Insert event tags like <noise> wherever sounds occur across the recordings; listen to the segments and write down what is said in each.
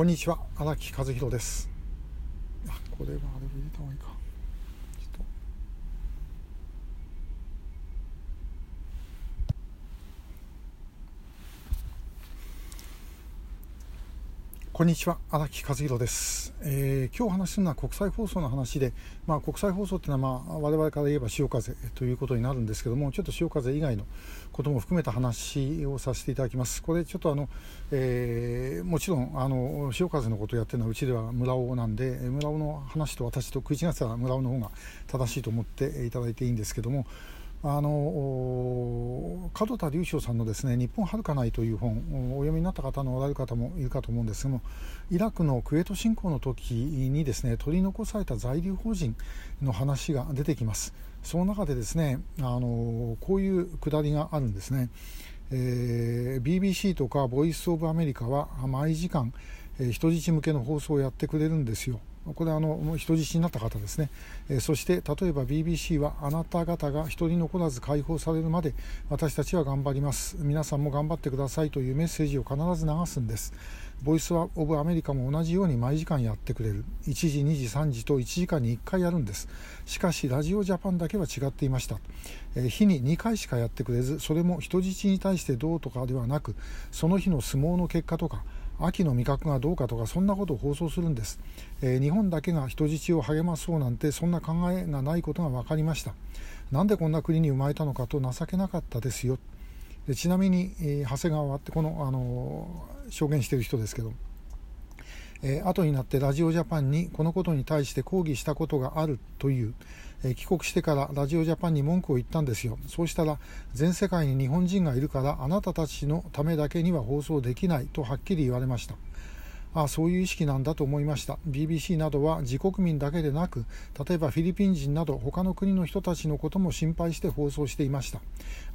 こんにちは。荒木和弘です。あこれはあれ入れた方がいいかちょっとこんにちは荒木和弘です、えー、今日お話しするのは国際放送の話で、まあ、国際放送っていうのは、まあ、我々から言えば潮風ということになるんですけどもちょっと潮風以外のことも含めた話をさせていただきます。これちょっとあの、えー、もちろんあの潮風のことをやってるのはうちでは村尾なんで村尾の話と私と食い違ってたら村尾の方が正しいと思っていただいていいんですけどもあの門田隆翔さんのですね「日本はるかない」という本お読みになった方のおられる方もいるかと思うんですけどもイラクのクウェート侵攻の時にですね取り残された在留邦人の話が出てきます。その中でですねあのこういうくだりがあるんですね、えー、BBC とかボイス・オブ・アメリカは毎時間、人質向けの放送をやってくれるんですよ。これはあの人質になった方ですね、え、そして例えば BBC はあなた方が一人残らず解放されるまで私たちは頑張ります。皆さんも頑張ってくださいというメッセージを必ず流すんです。ボイス・オブ・アメリカも同じように毎時間やってくれる。1時2時3時と1時間に1回やるんです。しかしラジオジャパンだけは違っていました、え、日に2回しかやってくれずそれも人質に対してどうとかではなくその日の相撲の結果とか秋の味覚がどうかとかそんなことを放送するんです、えー、日本だけが人質を励まそうなんてそんな考えがないことが分かりました。なんでこんな国に生まれたのかと情けなかったですよ。でちなみに、えー、長谷川ってこの、あのー、証言してる人ですけどえー、後になってラジオジャパンにこのことに対して抗議したことがあるという、えー、帰国してからラジオジャパンに文句を言ったんですよ。そうしたら全世界に日本人がいるからあなたたちのためだけには放送できないとはっきり言われました。あそういう意識なんだと思いました。BBC などは自国民だけでなく例えばフィリピン人など他の国の人たちのことも心配して放送していました。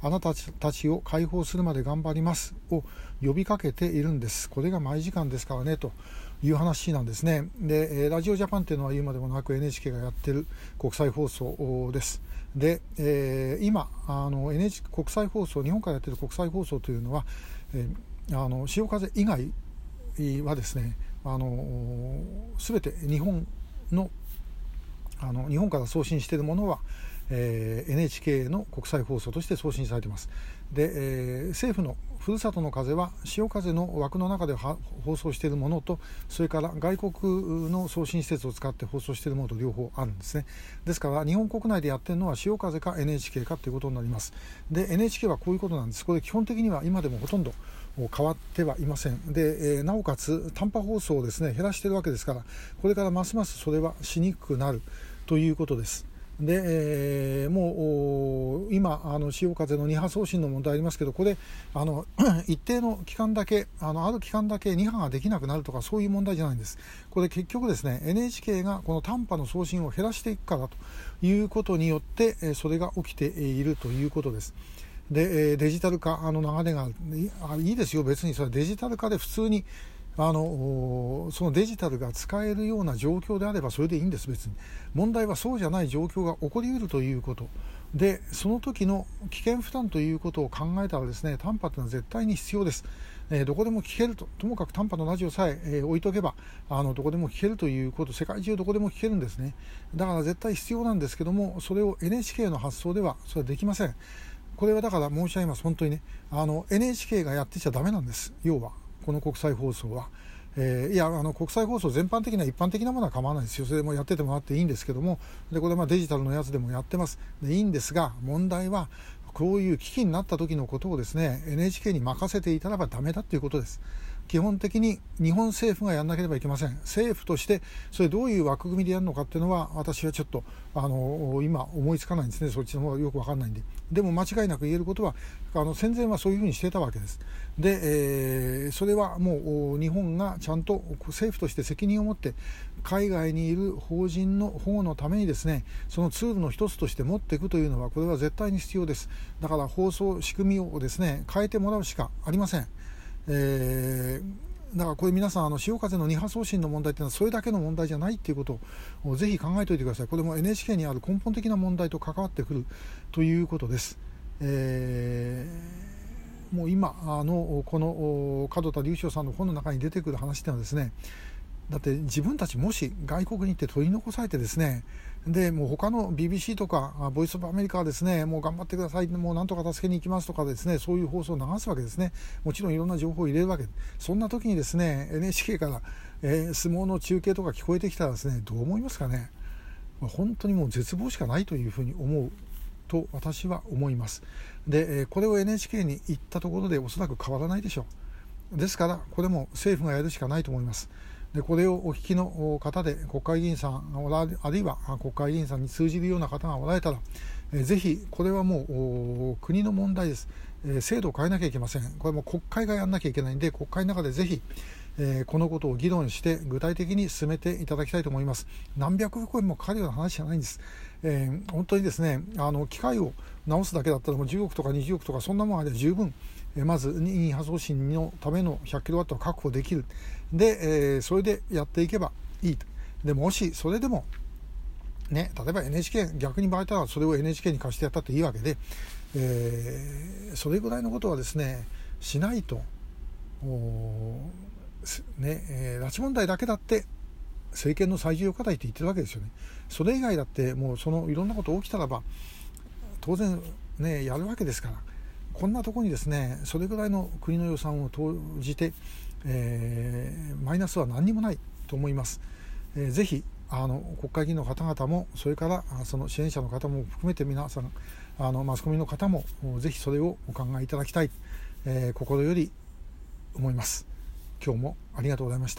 あなたたちを解放するまで頑張りますを呼びかけているんです。これが毎時間ですからねと。いう話なんですね。でラジオジャパンというのは言うまでもなく NHK がやってる国際放送です。で、えー、今あの NHK 国際放送日本からやってる国際放送というのは、えー、あの潮風以外はですねあの全て日本のあの日本から送信しているものは、えー、NHK の国際放送として送信されています。で、えー、政府のふるさとの風は潮風の枠の中で放送しているものとそれから外国の送信施設を使って放送しているものと両方あるんですね。ですから日本国内でやってるのは潮風か NHK かということになります。で NHK はこういうことなんです。これ基本的には今でもほとんど変わってはいません。で、えー、なおかつ短波放送をですね減らしているわけですからこれからますますそれはしにくくなるということです。で、えー、もう今あの潮風の2波送信の問題ありますけどこれあの <clears throat> 一定の期間だけあのある期間だけ2波ができなくなるとかそういう問題じゃないんです。これ結局ですね NHK がこの短波の送信を減らしていくからということによってそれが起きているということです。でデジタル化の流れがいいですよ。別にそれデジタル化で普通にあのそのデジタルが使えるような状況であればそれでいいんです別に。問題はそうじゃない状況が起こりうるということ。でその時の危険負担ということを考えたらですね短波というのは絶対に必要です、えー、どこでも聞けると。ともかく短波のラジオさええー、置いとけばあのどこでも聞けるということ。世界中どこでも聞けるんですね。だから絶対必要なんですけどもそれを NHK の発想ではそれはできません。これはだから申し上げます。本当にね。あの NHK がやってちゃだめなんです。要は。この国際放送は。えー、いやあの国際放送全般的な一般的なものは構わないですよ、それもやっててもらっていいんですけども、でこれまデジタルのやつでもやってますで、いいんですが、問題は、こういう危機になった時のことをですね NHK に任せていたらばだめだということです。基本的に日本政府がやらなければいけません。政府としてそれどういう枠組みでやるのかっていうのは私はちょっとあの今思いつかないんですね。そっちの方がよく分かんないんで。でも間違いなく言えることはあの戦前はそういうふうにしてたわけです。で、えー、それはもう日本がちゃんと政府として責任を持って海外にいる法人の保護のためにですねそのツールの一つとして持っていくというのはこれは絶対に必要です。だから放送仕組みをですね変えてもらうしかありません。えー、だからこれ皆さんあの潮風の2波送信の問題というのはそれだけの問題じゃないということをぜひ考えておいてください。これも NHK にある根本的な問題と関わってくるということです、えもう今あのこの門田隆翔さんの本の中に出てくる話っていうのはですねだって自分たちもし外国に行って取り残されてですねでもう他の BBC とかボイス・オブ・アメリカはですねもう頑張ってくださいもうなんとか助けに行きますとかですねそういう放送を流すわけですね。もちろんいろんな情報を入れるわけ。そんな時にですね NHK から、えー、相撲の中継とか聞こえてきたらですねどう思いますかね。本当にもう絶望しかないというふうに思うと私は思います。でこれを NHK に行ったところでおそらく変わらないでしょう。ですからこれも政府がやるしかないと思います。でこれをお聞きの方で国会議員さんあるいは国会議員さんに通じるような方がおられたら、えぜひこれはもう国の問題です、え制度を変えなきゃいけません。これも国会がやらなきゃいけないんで国会の中でぜひ、えこのことを議論して具体的に進めていただきたいと思います。何百億円もかかるような話じゃないんです、えー、本当にですねあの機械を直すだけだったらもう10億とか20億とかそんなもんあれば十分。まず任意発送信のための 100kW を確保できる。で、えー、それでやっていけばいいと。でもしそれでもね、例えば NHK 逆に場合たらそれを NHK に貸してやったっていいわけで、えー、それぐらいのことはですねしないとねえー、拉致問題だけだって政権の最重要課題って言ってるわけですよね。それ以外だってもうそのいろんなこと起きたらば当然ねやるわけですからこんなとこにですねそれぐらいの国の予算を投じて、えー、マイナスは何にもないと思います。えー、ぜひあの国会議員の方々もそれからその支援者の方も含めて皆さんあのマスコミの方もぜひそれをお考えいただきたい、えー、心より思います。今日もありがとうございました。